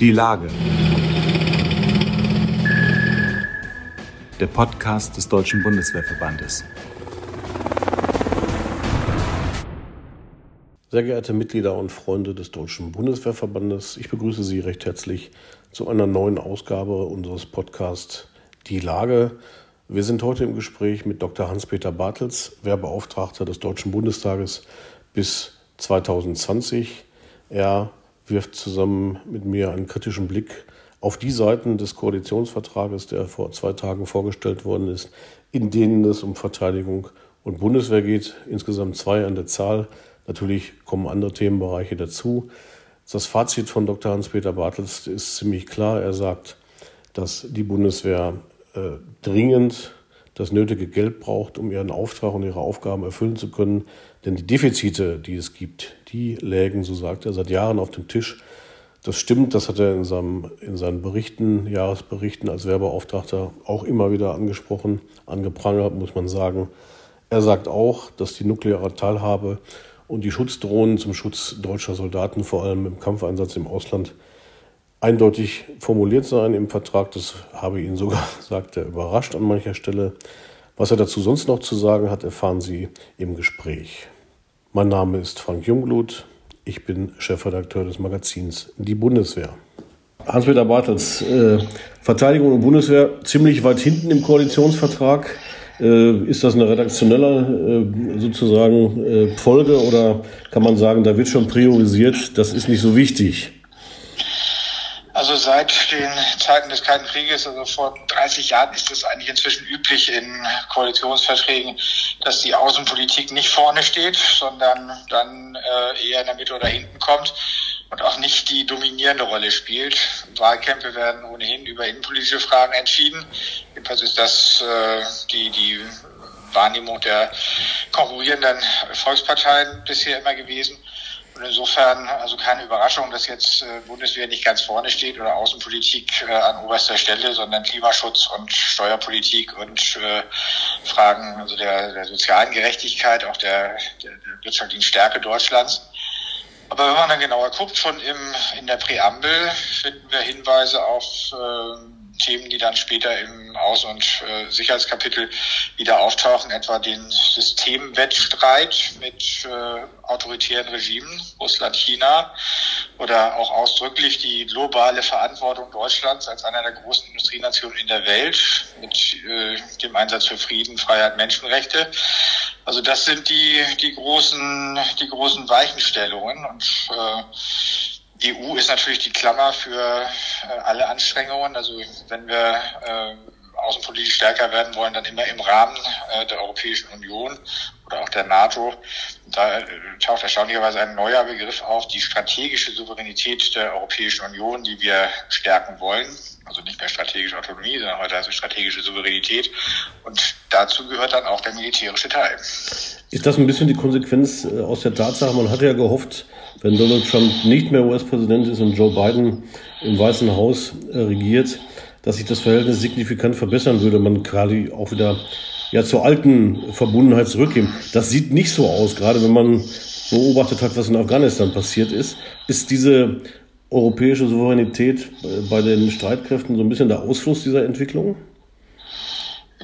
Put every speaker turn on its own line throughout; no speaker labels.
Die Lage. Der Podcast des Deutschen Bundeswehrverbandes.
Sehr geehrte Mitglieder und Freunde des Deutschen Bundeswehrverbandes, ich begrüße Sie recht herzlich zu einer neuen Ausgabe unseres Podcasts Die Lage. Wir sind heute im Gespräch mit Dr. Hans-Peter Bartels, Wehrbeauftragter des Deutschen Bundestages bis 2020. Er wirft zusammen mit mir einen kritischen Blick auf die Seiten des Koalitionsvertrages, der vor zwei Tagen vorgestellt worden ist, in denen es um Verteidigung und Bundeswehr geht. Insgesamt zwei an der Zahl. Natürlich kommen andere Themenbereiche dazu. Das Fazit von Dr. Hans-Peter Bartels ist ziemlich klar. Er sagt, dass die Bundeswehr äh, dringend das nötige Geld braucht, um ihren Auftrag und ihre Aufgaben erfüllen zu können. Denn die Defizite, die es gibt, die lägen, so sagt er, seit Jahren auf dem Tisch. Das stimmt, das hat er in, seinem, in seinen Berichten, Jahresberichten als Werbeauftragter auch immer wieder angesprochen, angeprangert, muss man sagen. Er sagt auch, dass die nukleare Teilhabe und die Schutzdrohnen zum Schutz deutscher Soldaten, vor allem im Kampfeinsatz im Ausland, eindeutig formuliert seien im Vertrag. Das habe ihn sogar, sagt er, überrascht an mancher Stelle. Was er dazu sonst noch zu sagen hat, erfahren Sie im Gespräch. Mein Name ist Frank Jungblut. Ich bin Chefredakteur des Magazins Die Bundeswehr. Hans-Peter Bartels, äh, Verteidigung und Bundeswehr ziemlich weit hinten im Koalitionsvertrag. Äh, ist das eine redaktionelle äh, sozusagen äh, Folge oder kann man sagen, da wird schon priorisiert, das ist nicht so wichtig?
Also seit den Zeiten des Kalten Krieges, also vor 30 Jahren, ist es eigentlich inzwischen üblich in Koalitionsverträgen, dass die Außenpolitik nicht vorne steht, sondern dann äh, eher in der Mitte oder hinten kommt und auch nicht die dominierende Rolle spielt. Wahlkämpfe werden ohnehin über innenpolitische Fragen entschieden. Jedenfalls ist das äh, die, die Wahrnehmung der konkurrierenden Volksparteien bisher immer gewesen. Und insofern also keine Überraschung, dass jetzt äh, Bundeswehr nicht ganz vorne steht oder Außenpolitik äh, an oberster Stelle, sondern Klimaschutz und Steuerpolitik und äh, Fragen also der, der sozialen Gerechtigkeit, auch der, der, wirtschaftlichen Stärke Deutschlands. Aber wenn man dann genauer guckt, schon im, in der Präambel finden wir Hinweise auf äh, Themen, die dann später im Außen- und äh, Sicherheitskapitel wieder auftauchen, etwa den Systemwettstreit mit äh, autoritären Regimen, Russland, China, oder auch ausdrücklich die globale Verantwortung Deutschlands als einer der großen Industrienationen in der Welt mit äh, dem Einsatz für Frieden, Freiheit, Menschenrechte. Also das sind die, die großen, die großen Weichenstellungen und äh, EU ist natürlich die Klammer für äh, alle Anstrengungen. Also wenn wir äh, außenpolitisch stärker werden wollen, dann immer im Rahmen äh, der Europäischen Union oder auch der NATO. Da äh, taucht erstaunlicherweise ein neuer Begriff auf, die strategische Souveränität der Europäischen Union, die wir stärken wollen. Also nicht mehr strategische Autonomie, sondern heute also strategische Souveränität. Und dazu gehört dann auch der militärische Teil.
Ist das ein bisschen die Konsequenz äh, aus der Tatsache, man hatte ja gehofft, wenn Donald Trump nicht mehr US-Präsident ist und Joe Biden im Weißen Haus äh, regiert, dass sich das Verhältnis signifikant verbessern würde, man quasi auch wieder ja zur alten Verbundenheit zurückgeben. Das sieht nicht so aus, gerade wenn man beobachtet hat, was in Afghanistan passiert ist. Ist diese europäische Souveränität bei den Streitkräften so ein bisschen der Ausfluss dieser Entwicklung?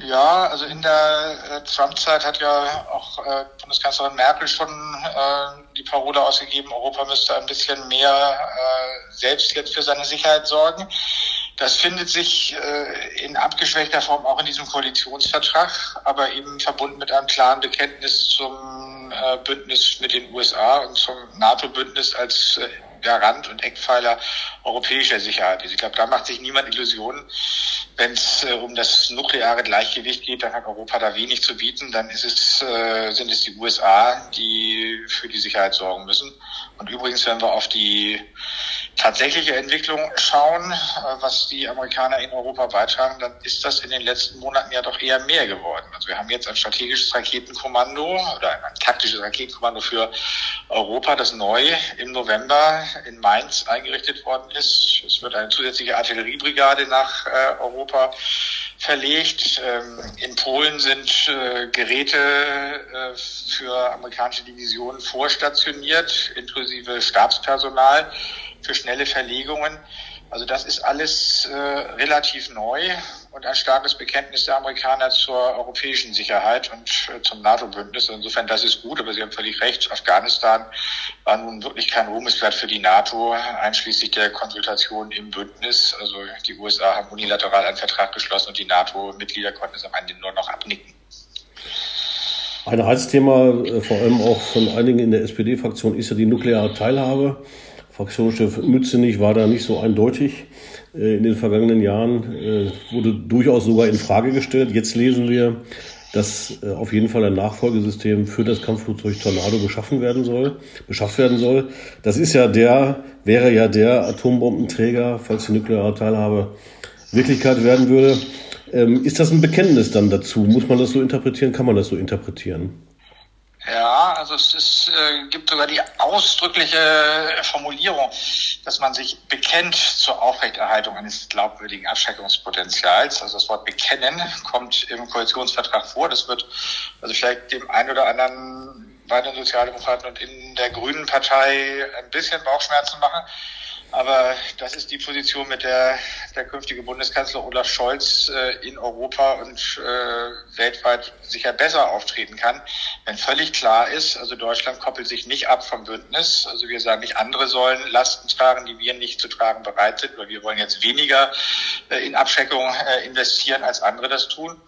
Ja, also in der äh, Trump-Zeit hat ja auch äh, Bundeskanzlerin Merkel schon äh, die Parole ausgegeben, Europa müsste ein bisschen mehr selbst jetzt für seine Sicherheit sorgen. Das findet sich in abgeschwächter Form auch in diesem Koalitionsvertrag, aber eben verbunden mit einem klaren Bekenntnis zum Bündnis mit den USA und zum NATO-Bündnis als Garant und Eckpfeiler europäischer Sicherheit. Ich glaube, da macht sich niemand Illusionen. Wenn es äh, um das nukleare Gleichgewicht geht, dann hat Europa da wenig zu bieten. Dann ist es, äh, sind es die USA, die für die Sicherheit sorgen müssen. Und übrigens, wenn wir auf die tatsächliche Entwicklung schauen, äh, was die Amerikaner in Europa beitragen, dann ist das in den letzten Monaten ja doch eher mehr geworden. Also wir haben jetzt ein strategisches Raketenkommando oder ein, taktisches Raketenkommando für Europa, das neu im November in Mainz eingerichtet worden ist. Es wird eine zusätzliche Artilleriebrigade nach äh, Europa verlegt. Ähm, in Polen sind äh, Geräte für amerikanische Divisionen vorstationiert, inklusive Stabspersonal für schnelle Verlegungen. Also das ist alles äh, relativ neu und ein starkes Bekenntnis der Amerikaner zur europäischen Sicherheit und äh, zum NATO-Bündnis. Insofern, das ist gut, aber Sie haben völlig recht. Afghanistan war nun wirklich kein Ruhmesblatt für die NATO, einschließlich der Konsultation im Bündnis. Also die USA haben unilateral einen Vertrag geschlossen und die NATO-Mitglieder konnten es am Ende nur noch abnicken.
Ein Heizthema, äh, vor allem auch von einigen in der SPD-Fraktion, ist ja die nukleare Teilhabe. Fraktionschef Mützenich war da nicht so eindeutig. Äh, in den vergangenen Jahren äh, wurde durchaus sogar in Frage gestellt. Jetzt lesen wir, dass äh, auf jeden Fall ein Nachfolgesystem für das Kampfflugzeug Tornado geschaffen werden soll, beschafft werden soll. Das ist ja der, wäre ja der Atombombenträger, falls die nukleare Teilhabe Wirklichkeit werden würde. Ähm, ist das ein Bekenntnis dann dazu? Muss man das so interpretieren? Kann man das so interpretieren?
Ja, also es ist, äh, gibt sogar die ausdrückliche Formulierung, dass man sich bekennt zur Aufrechterhaltung eines glaubwürdigen Abschreckungspotenzials. Also das Wort bekennen kommt im Koalitionsvertrag vor. Das wird also vielleicht dem einen oder anderen bei den Sozialdemokraten und in der Grünen Partei ein bisschen Bauchschmerzen machen. Aber das ist die Position, mit der der künftige Bundeskanzler Olaf Scholz äh, in Europa und äh, weltweit sicher besser auftreten kann, wenn völlig klar ist, also Deutschland koppelt sich nicht ab vom Bündnis. Also wir sagen nicht, andere sollen Lasten tragen, die wir nicht zu tragen bereit sind, weil wir wollen jetzt weniger äh, in Abschreckung äh, investieren, als andere das tun.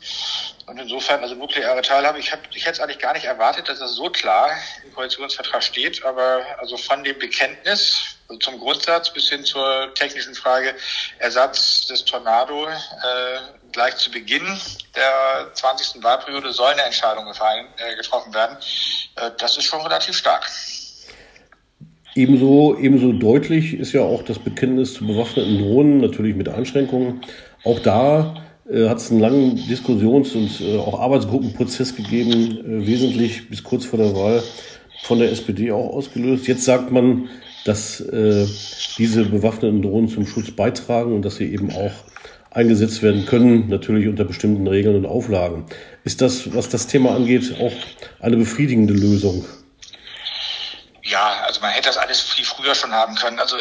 Und insofern, also nukleare Teilhabe, ich, ich hätte es eigentlich gar nicht erwartet, dass das so klar im Koalitionsvertrag steht, aber also von dem Bekenntnis also zum Grundsatz bis hin zur technischen Frage Ersatz des Tornado äh, gleich zu Beginn der 20. Wahlperiode soll eine Entscheidung gefallen, äh, getroffen werden. Äh, das ist schon relativ stark.
Ebenso, ebenso deutlich ist ja auch das Bekenntnis zu bewaffneten Drohnen, natürlich mit Einschränkungen. Auch da äh, hat es einen langen Diskussions- und äh, auch Arbeitsgruppenprozess gegeben, äh, wesentlich bis kurz vor der Wahl von der SPD auch ausgelöst. Jetzt sagt man, dass äh, diese bewaffneten Drohnen zum Schutz beitragen und dass sie eben auch eingesetzt werden können, natürlich unter bestimmten Regeln und Auflagen. Ist das, was das Thema angeht, auch eine befriedigende Lösung?
Ja, also man hätte das alles viel früher schon haben können. Also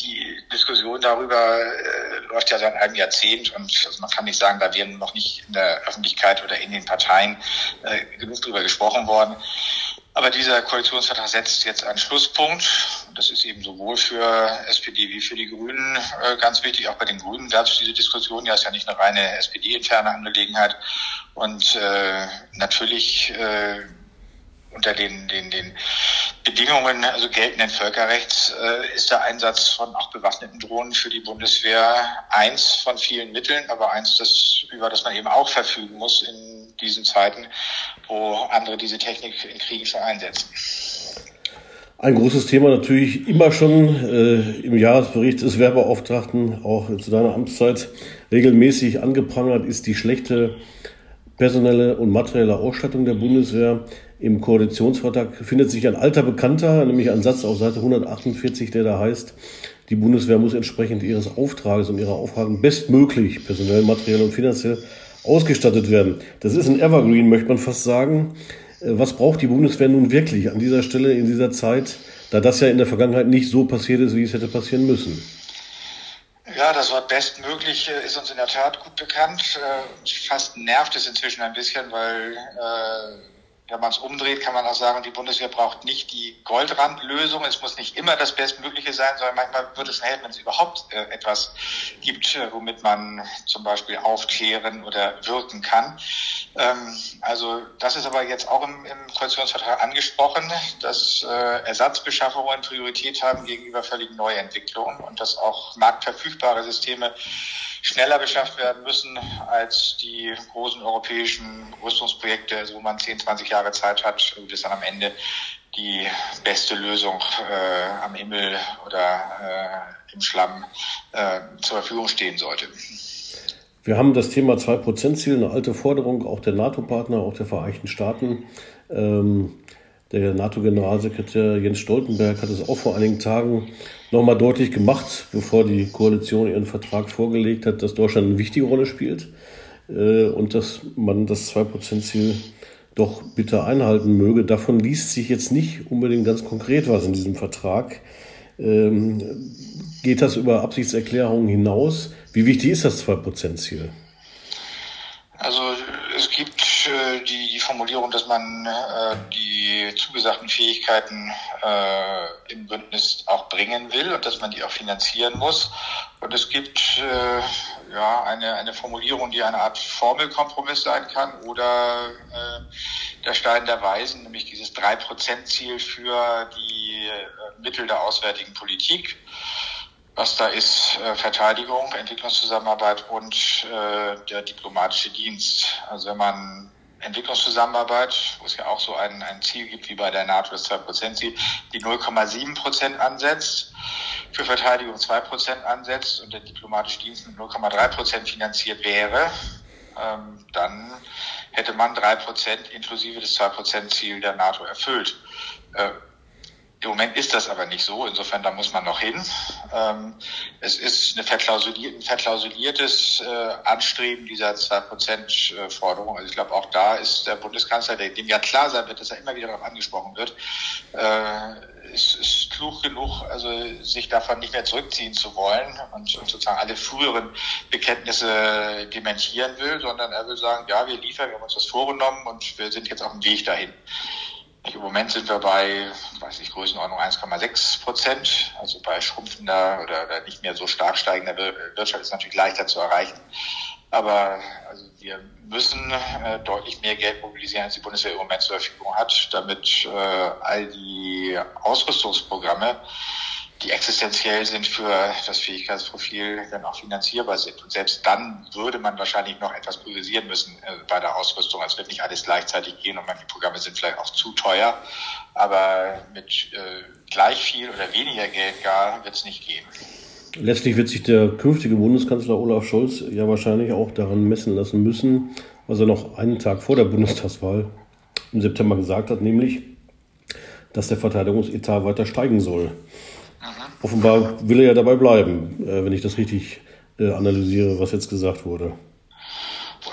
die Diskussion darüber äh, läuft ja seit einem Jahrzehnt und also man kann nicht sagen, da wären noch nicht in der Öffentlichkeit oder in den Parteien äh, genug drüber gesprochen worden. Aber dieser Koalitionsvertrag setzt jetzt einen Schlusspunkt. Das ist eben sowohl für SPD wie für die Grünen äh, ganz wichtig. Auch bei den Grünen gab es diese Diskussion. Ja, ist ja nicht eine reine SPD-interne Angelegenheit. Und äh, natürlich äh, unter den, den, den Bedingungen also geltenden Völkerrechts äh, ist der Einsatz von auch bewaffneten Drohnen für die Bundeswehr eins von vielen Mitteln, aber eins, das, über das man eben auch verfügen muss in diesen Zeiten, wo andere diese Technik in Kriegen schon einsetzen.
Ein großes Thema natürlich immer schon äh, im Jahresbericht des Werbeauftragten, auch zu deiner Amtszeit regelmäßig angeprangert, ist die schlechte personelle und materielle Ausstattung der Bundeswehr. Im Koalitionsvertrag findet sich ein alter Bekannter, nämlich ein Satz auf Seite 148, der da heißt, die Bundeswehr muss entsprechend ihres Auftrages und ihrer Aufgaben bestmöglich personell, materiell und finanziell ausgestattet werden. Das ist ein Evergreen, möchte man fast sagen. Äh, was braucht die Bundeswehr nun wirklich an dieser Stelle in dieser Zeit, da das ja in der Vergangenheit nicht so passiert ist, wie es hätte passieren müssen?
Ja, das Wort bestmöglich äh, ist uns in der Tat gut bekannt. Äh, fast nervt es inzwischen ein bisschen, weil wenn man es umdreht, kann man auch sagen, die Bundeswehr braucht nicht die Goldrandlösung. Es muss nicht immer das Bestmögliche sein, sondern manchmal wird es helfen, wenn es überhaupt äh, etwas gibt, äh, womit man zum Beispiel aufklären oder wirken kann. Ähm, also das ist aber jetzt auch im, im Koalitionsvertrag angesprochen, dass äh, Ersatzbeschaffungen Priorität haben gegenüber völlig Neuentwicklungen und dass auch marktverfügbare Systeme schneller beschafft werden müssen als die großen europäischen Rüstungsprojekte, wo man 10, 20 Jahre Zeit hat, bis dann am Ende die beste Lösung äh, am Himmel oder äh, im Schlamm äh, zur Verfügung stehen sollte.
Wir haben das Thema 2%-Ziel, eine alte Forderung auch der NATO-Partner, auch der Vereinigten Staaten. Ähm, der NATO-Generalsekretär Jens Stoltenberg hat es auch vor einigen Tagen nochmal deutlich gemacht, bevor die Koalition ihren Vertrag vorgelegt hat, dass Deutschland eine wichtige Rolle spielt äh, und dass man das 2%-Ziel doch bitte einhalten möge. Davon liest sich jetzt nicht unbedingt ganz konkret was in diesem Vertrag. Ähm, geht das über Absichtserklärungen hinaus? Wie wichtig ist das 2%-Ziel?
Also es gibt äh, die, die Formulierung, dass man äh, die zugesagten Fähigkeiten äh, im Bündnis auch bringen will und dass man die auch finanzieren muss. Und es gibt äh, ja eine, eine Formulierung, die eine Art Formelkompromiss sein kann oder äh, der Stein der Weisen, nämlich dieses 3%-Ziel für die äh, Mittel der auswärtigen Politik was da ist, äh, Verteidigung, Entwicklungszusammenarbeit und äh, der diplomatische Dienst. Also wenn man Entwicklungszusammenarbeit, wo es ja auch so ein, ein Ziel gibt wie bei der NATO, das 2%-Ziel, die 0,7 Prozent ansetzt, für Verteidigung 2 Prozent ansetzt und der diplomatische Dienst mit 0,3 Prozent finanziert wäre, ähm, dann hätte man 3 Prozent inklusive des 2 Prozent-Ziel der NATO erfüllt. Äh, im Moment ist das aber nicht so. Insofern, da muss man noch hin. Ähm, es ist ein verklausuliertes äh, Anstreben dieser 2%-Forderung. Also ich glaube, auch da ist der Bundeskanzler, der, dem ja klar sein wird, dass er immer wieder darauf angesprochen wird, äh, ist, ist klug genug, also sich davon nicht mehr zurückziehen zu wollen und, und sozusagen alle früheren Bekenntnisse dementieren will, sondern er will sagen, ja, wir liefern, wir haben uns das vorgenommen und wir sind jetzt auf dem Weg dahin. Im Moment sind wir bei, weiß ich, Größenordnung 1,6 Prozent. Also bei schrumpfender oder, nicht mehr so stark steigender Wirtschaft ist natürlich leichter zu erreichen. Aber also wir müssen äh, deutlich mehr Geld mobilisieren, als die Bundeswehr im Moment zur Verfügung hat, damit äh, all die Ausrüstungsprogramme die existenziell sind für das Fähigkeitsprofil, dann auch finanzierbar sind. Und selbst dann würde man wahrscheinlich noch etwas priorisieren müssen äh, bei der Ausrüstung. Es wird nicht alles gleichzeitig gehen und manche Programme sind vielleicht auch zu teuer. Aber mit äh, gleich viel oder weniger Geld gar wird es nicht gehen.
Letztlich wird sich der künftige Bundeskanzler Olaf Scholz ja wahrscheinlich auch daran messen lassen müssen, was er noch einen Tag vor der Bundestagswahl im September gesagt hat, nämlich, dass der Verteidigungsetat weiter steigen soll. Offenbar will er ja dabei bleiben, äh, wenn ich das richtig äh, analysiere, was jetzt gesagt wurde.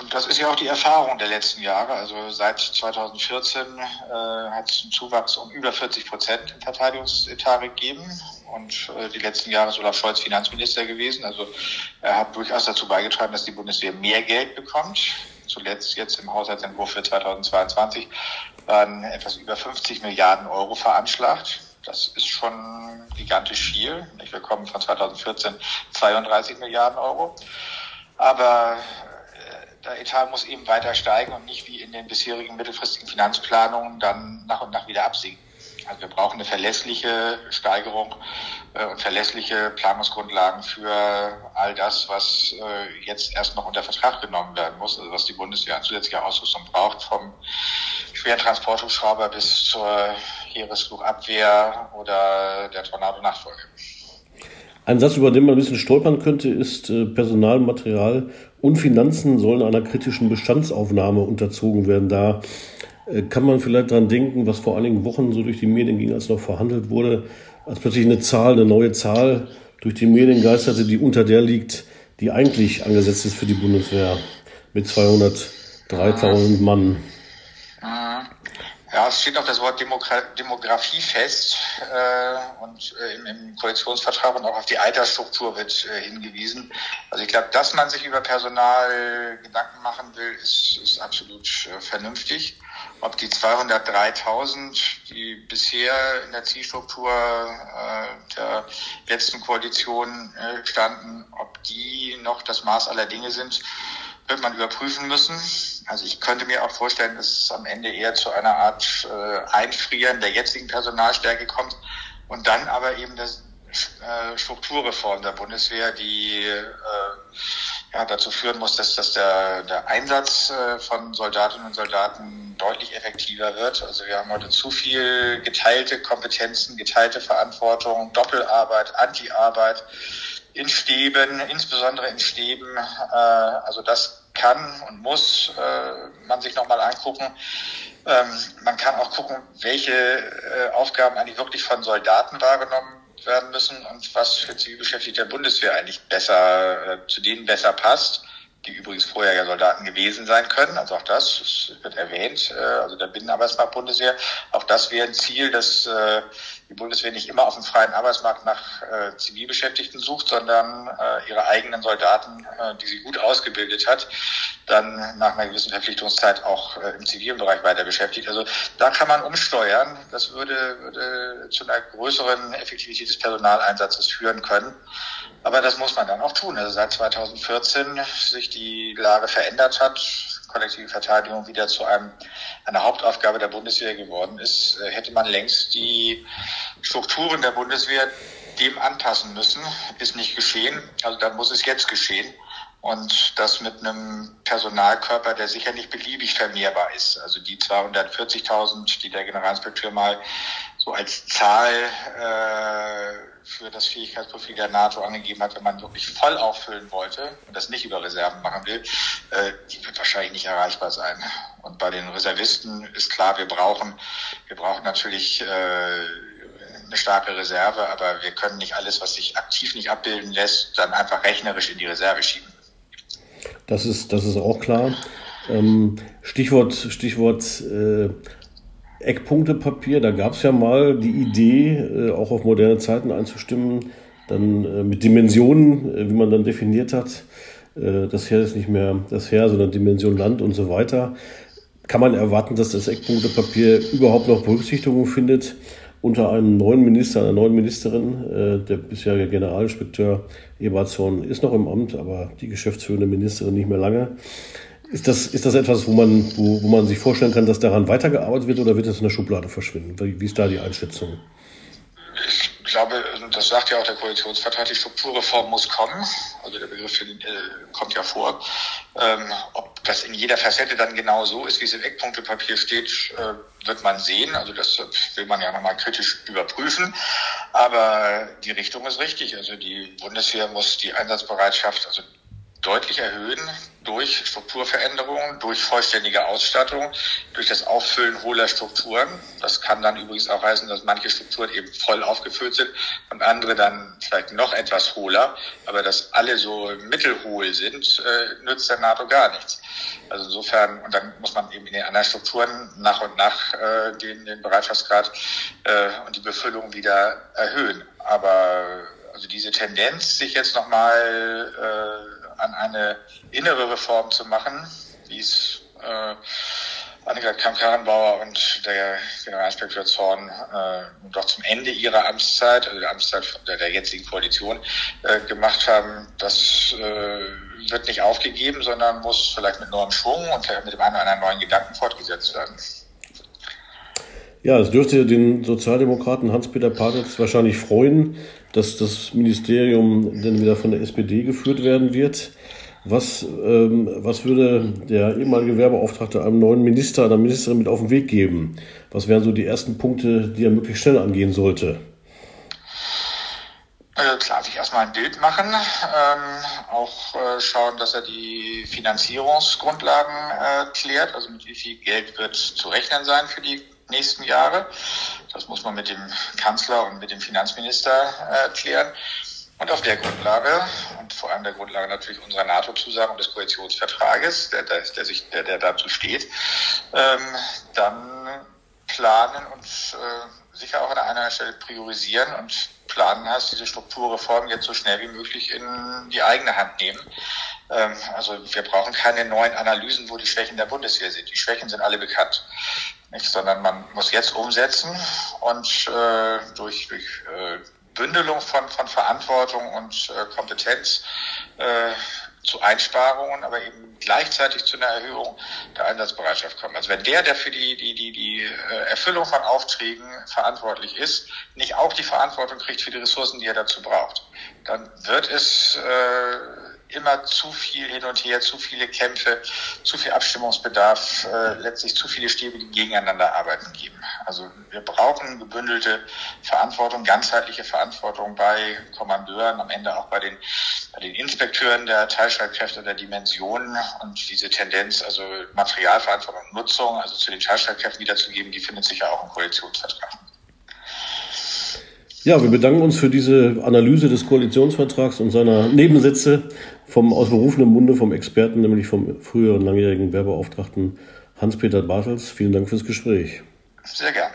Und das ist ja auch die Erfahrung der letzten Jahre. Also seit 2014 äh, hat es einen Zuwachs um über 40 Prozent im Verteidigungsetat gegeben. Und äh, die letzten Jahre ist Olaf Scholz Finanzminister gewesen. Also er hat durchaus dazu beigetragen, dass die Bundeswehr mehr Geld bekommt. Zuletzt jetzt im Haushaltsentwurf für 2022 waren etwas über 50 Milliarden Euro veranschlagt. Das ist schon gigantisch viel. Wir kommen von 2014 32 Milliarden Euro. Aber äh, der Etat muss eben weiter steigen und nicht wie in den bisherigen mittelfristigen Finanzplanungen dann nach und nach wieder absinken. Also wir brauchen eine verlässliche Steigerung äh, und verlässliche Planungsgrundlagen für all das, was äh, jetzt erst noch unter Vertrag genommen werden muss, also was die Bundeswehr an zusätzlicher Ausrüstung braucht, vom schweren Transporthubschrauber bis zur Heeresflugabwehr oder der Tornado-Nachfolge.
Ein Satz, über den man ein bisschen stolpern könnte, ist, äh, Personal, Material und Finanzen sollen einer kritischen Bestandsaufnahme unterzogen werden. Da äh, kann man vielleicht dran denken, was vor einigen Wochen so durch die Medien ging, als noch verhandelt wurde, als plötzlich eine Zahl, eine neue Zahl durch die Medien geisterte, die unter der liegt, die eigentlich angesetzt ist für die Bundeswehr mit 203.000 Mann.
Ja, es steht auch das Wort Demogra Demografie fest äh, und äh, im, im, Koalitionsvertrag und auch auf die Altersstruktur wird äh, hingewiesen. Also ich glaube, dass man sich über Personal Gedanken machen will, ist, ist absolut äh, vernünftig. Ob die 203.000, die bisher in der Zielstruktur äh, der letzten Koalition äh, standen, ob die noch das Maß aller Dinge sind, wird man überprüfen müssen. Also ich könnte mir auch vorstellen, dass es am Ende eher zu einer Art äh, Einfrieren der jetzigen Personalstärke kommt und dann aber eben das äh, Strukturreform der Bundeswehr, die äh, ja, dazu führen muss, dass, dass der, der Einsatz äh, von Soldatinnen und Soldaten deutlich effektiver wird. Also wir haben heute zu viel geteilte Kompetenzen, geteilte Verantwortung, Doppelarbeit, Anti-Arbeit in Stäben, insbesondere in Stäben. Äh, also das kann und muss äh, man sich nochmal angucken. Ähm, man kann auch gucken, welche äh, Aufgaben eigentlich wirklich von Soldaten wahrgenommen werden müssen und was für Zivilbeschäftigte der Bundeswehr eigentlich besser, äh, zu denen besser passt, die übrigens vorher ja Soldaten gewesen sein können. Also auch das, das wird erwähnt, äh, also der Binnenarbeitsmarkt Bundeswehr. Auch das wäre ein Ziel, dass äh, die Bundeswehr nicht immer auf dem freien Arbeitsmarkt nach äh, Zivilbeschäftigten sucht, sondern äh, ihre eigenen Soldaten, äh, die sie gut ausgebildet hat, dann nach einer gewissen Verpflichtungszeit auch äh, im zivilen Bereich weiter beschäftigt. Also da kann man umsteuern. Das würde, würde zu einer größeren Effektivität des Personaleinsatzes führen können. Aber das muss man dann auch tun. Also seit 2014 sich die Lage verändert hat, kollektive Verteidigung wieder zu einem, einer Hauptaufgabe der Bundeswehr geworden ist, äh, hätte man längst die Strukturen der Bundeswehr dem anpassen müssen. Ist nicht geschehen. Also da muss es jetzt geschehen. Und das mit einem Personalkörper, der sicher nicht beliebig vermehrbar ist. Also die 240.000, die der Generalinspekteur mal so als Zahl äh, für das Fähigkeitsprofil der NATO angegeben hat, wenn man wirklich voll auffüllen wollte und das nicht über Reserven machen will, äh, die wird wahrscheinlich nicht erreichbar sein. Und bei den Reservisten ist klar, wir brauchen, wir brauchen natürlich äh, eine starke Reserve, aber wir können nicht alles, was sich aktiv nicht abbilden lässt, dann einfach rechnerisch in die Reserve schieben.
Das ist, das ist auch klar. Ähm, Stichwort, Stichwort äh, Eckpunktepapier, da gab es ja mal die Idee, äh, auch auf moderne Zeiten einzustimmen, dann äh, mit Dimensionen, äh, wie man dann definiert hat. Äh, das Heer ist nicht mehr das Heer, sondern Dimension Land und so weiter. Kann man erwarten, dass das Eckpunktepapier überhaupt noch Berücksichtigung findet unter einem neuen Minister, einer neuen Ministerin? Äh, der bisherige Generalinspekteur Ebertshorn ist noch im Amt, aber die geschäftsführende Ministerin nicht mehr lange. Ist das, ist das etwas, wo man, wo, wo man sich vorstellen kann, dass daran weitergearbeitet wird oder wird es in der Schublade verschwinden? Wie, wie ist da die Einschätzung?
Ich glaube, das sagt ja auch der Koalitionsvertrag, die Strukturreform muss kommen. Also der Begriff äh, kommt ja vor. Ähm, ob das in jeder Facette dann genau so ist, wie es im Eckpunktepapier steht, äh, wird man sehen. Also das will man ja nochmal kritisch überprüfen. Aber die Richtung ist richtig. Also die Bundeswehr muss die Einsatzbereitschaft, also deutlich erhöhen durch Strukturveränderungen, durch vollständige Ausstattung, durch das Auffüllen hohler Strukturen. Das kann dann übrigens auch heißen, dass manche Strukturen eben voll aufgefüllt sind und andere dann vielleicht noch etwas hohler. Aber dass alle so mittelhohl sind, äh, nützt der NATO gar nichts. Also insofern, und dann muss man eben in den anderen Strukturen nach und nach äh, den, den Bereitschaftsgrad äh, und die Befüllung wieder erhöhen. Aber also diese Tendenz, sich jetzt nochmal äh, an eine innere Reform zu machen, wie es äh, Annika Kamp-Karrenbauer und der Generalinspektor Zorn äh, doch zum Ende ihrer Amtszeit, also der Amtszeit der, der jetzigen Koalition, äh, gemacht haben, das äh, wird nicht aufgegeben, sondern muss vielleicht mit neuem Schwung und mit dem einen oder anderen neuen Gedanken fortgesetzt werden.
Ja, es dürfte den Sozialdemokraten Hans-Peter Patitz wahrscheinlich freuen, dass das Ministerium dann wieder von der SPD geführt werden wird. Was, ähm, was würde der ehemalige Werbeauftragte einem neuen Minister, einer Ministerin mit auf den Weg geben? Was wären so die ersten Punkte, die er möglichst schnell angehen sollte?
Äh, klar, sich erstmal ein Bild machen, ähm, auch äh, schauen, dass er die Finanzierungsgrundlagen äh, klärt, also mit wie viel Geld wird zu rechnen sein für die nächsten Jahre. Das muss man mit dem Kanzler und mit dem Finanzminister äh, klären. Und auf der Grundlage und vor allem der Grundlage natürlich unserer NATO-Zusage und des Koalitionsvertrages, der, der, der, sich, der, der dazu steht, ähm, dann planen und äh, sicher auch an einer Stelle priorisieren und planen heißt, diese Strukturreform jetzt so schnell wie möglich in die eigene Hand nehmen. Ähm, also wir brauchen keine neuen Analysen, wo die Schwächen der Bundeswehr sind. Die Schwächen sind alle bekannt nicht, sondern man muss jetzt umsetzen und äh, durch, durch äh, Bündelung von, von Verantwortung und äh, Kompetenz äh, zu Einsparungen, aber eben gleichzeitig zu einer Erhöhung der Einsatzbereitschaft kommen. Also wenn der, der für die, die, die, die äh, Erfüllung von Aufträgen verantwortlich ist, nicht auch die Verantwortung kriegt für die Ressourcen, die er dazu braucht, dann wird es äh, immer zu viel hin und her, zu viele Kämpfe, zu viel Abstimmungsbedarf, äh, letztlich zu viele Stäbe, die gegeneinander arbeiten geben. Also wir brauchen gebündelte Verantwortung, ganzheitliche Verantwortung bei Kommandeuren, am Ende auch bei den, bei den Inspekteuren der Teilstreitkräfte der Dimensionen und diese Tendenz, also Materialverantwortung und Nutzung, also zu den Teilstreitkräften wiederzugeben, die findet sich ja auch im Koalitionsvertrag.
Ja, wir bedanken uns für diese Analyse des Koalitionsvertrags und seiner Nebensätze vom aus berufenem Munde vom Experten, nämlich vom früheren langjährigen Werbeauftragten Hans-Peter Bartels. Vielen Dank fürs Gespräch.
Sehr gern.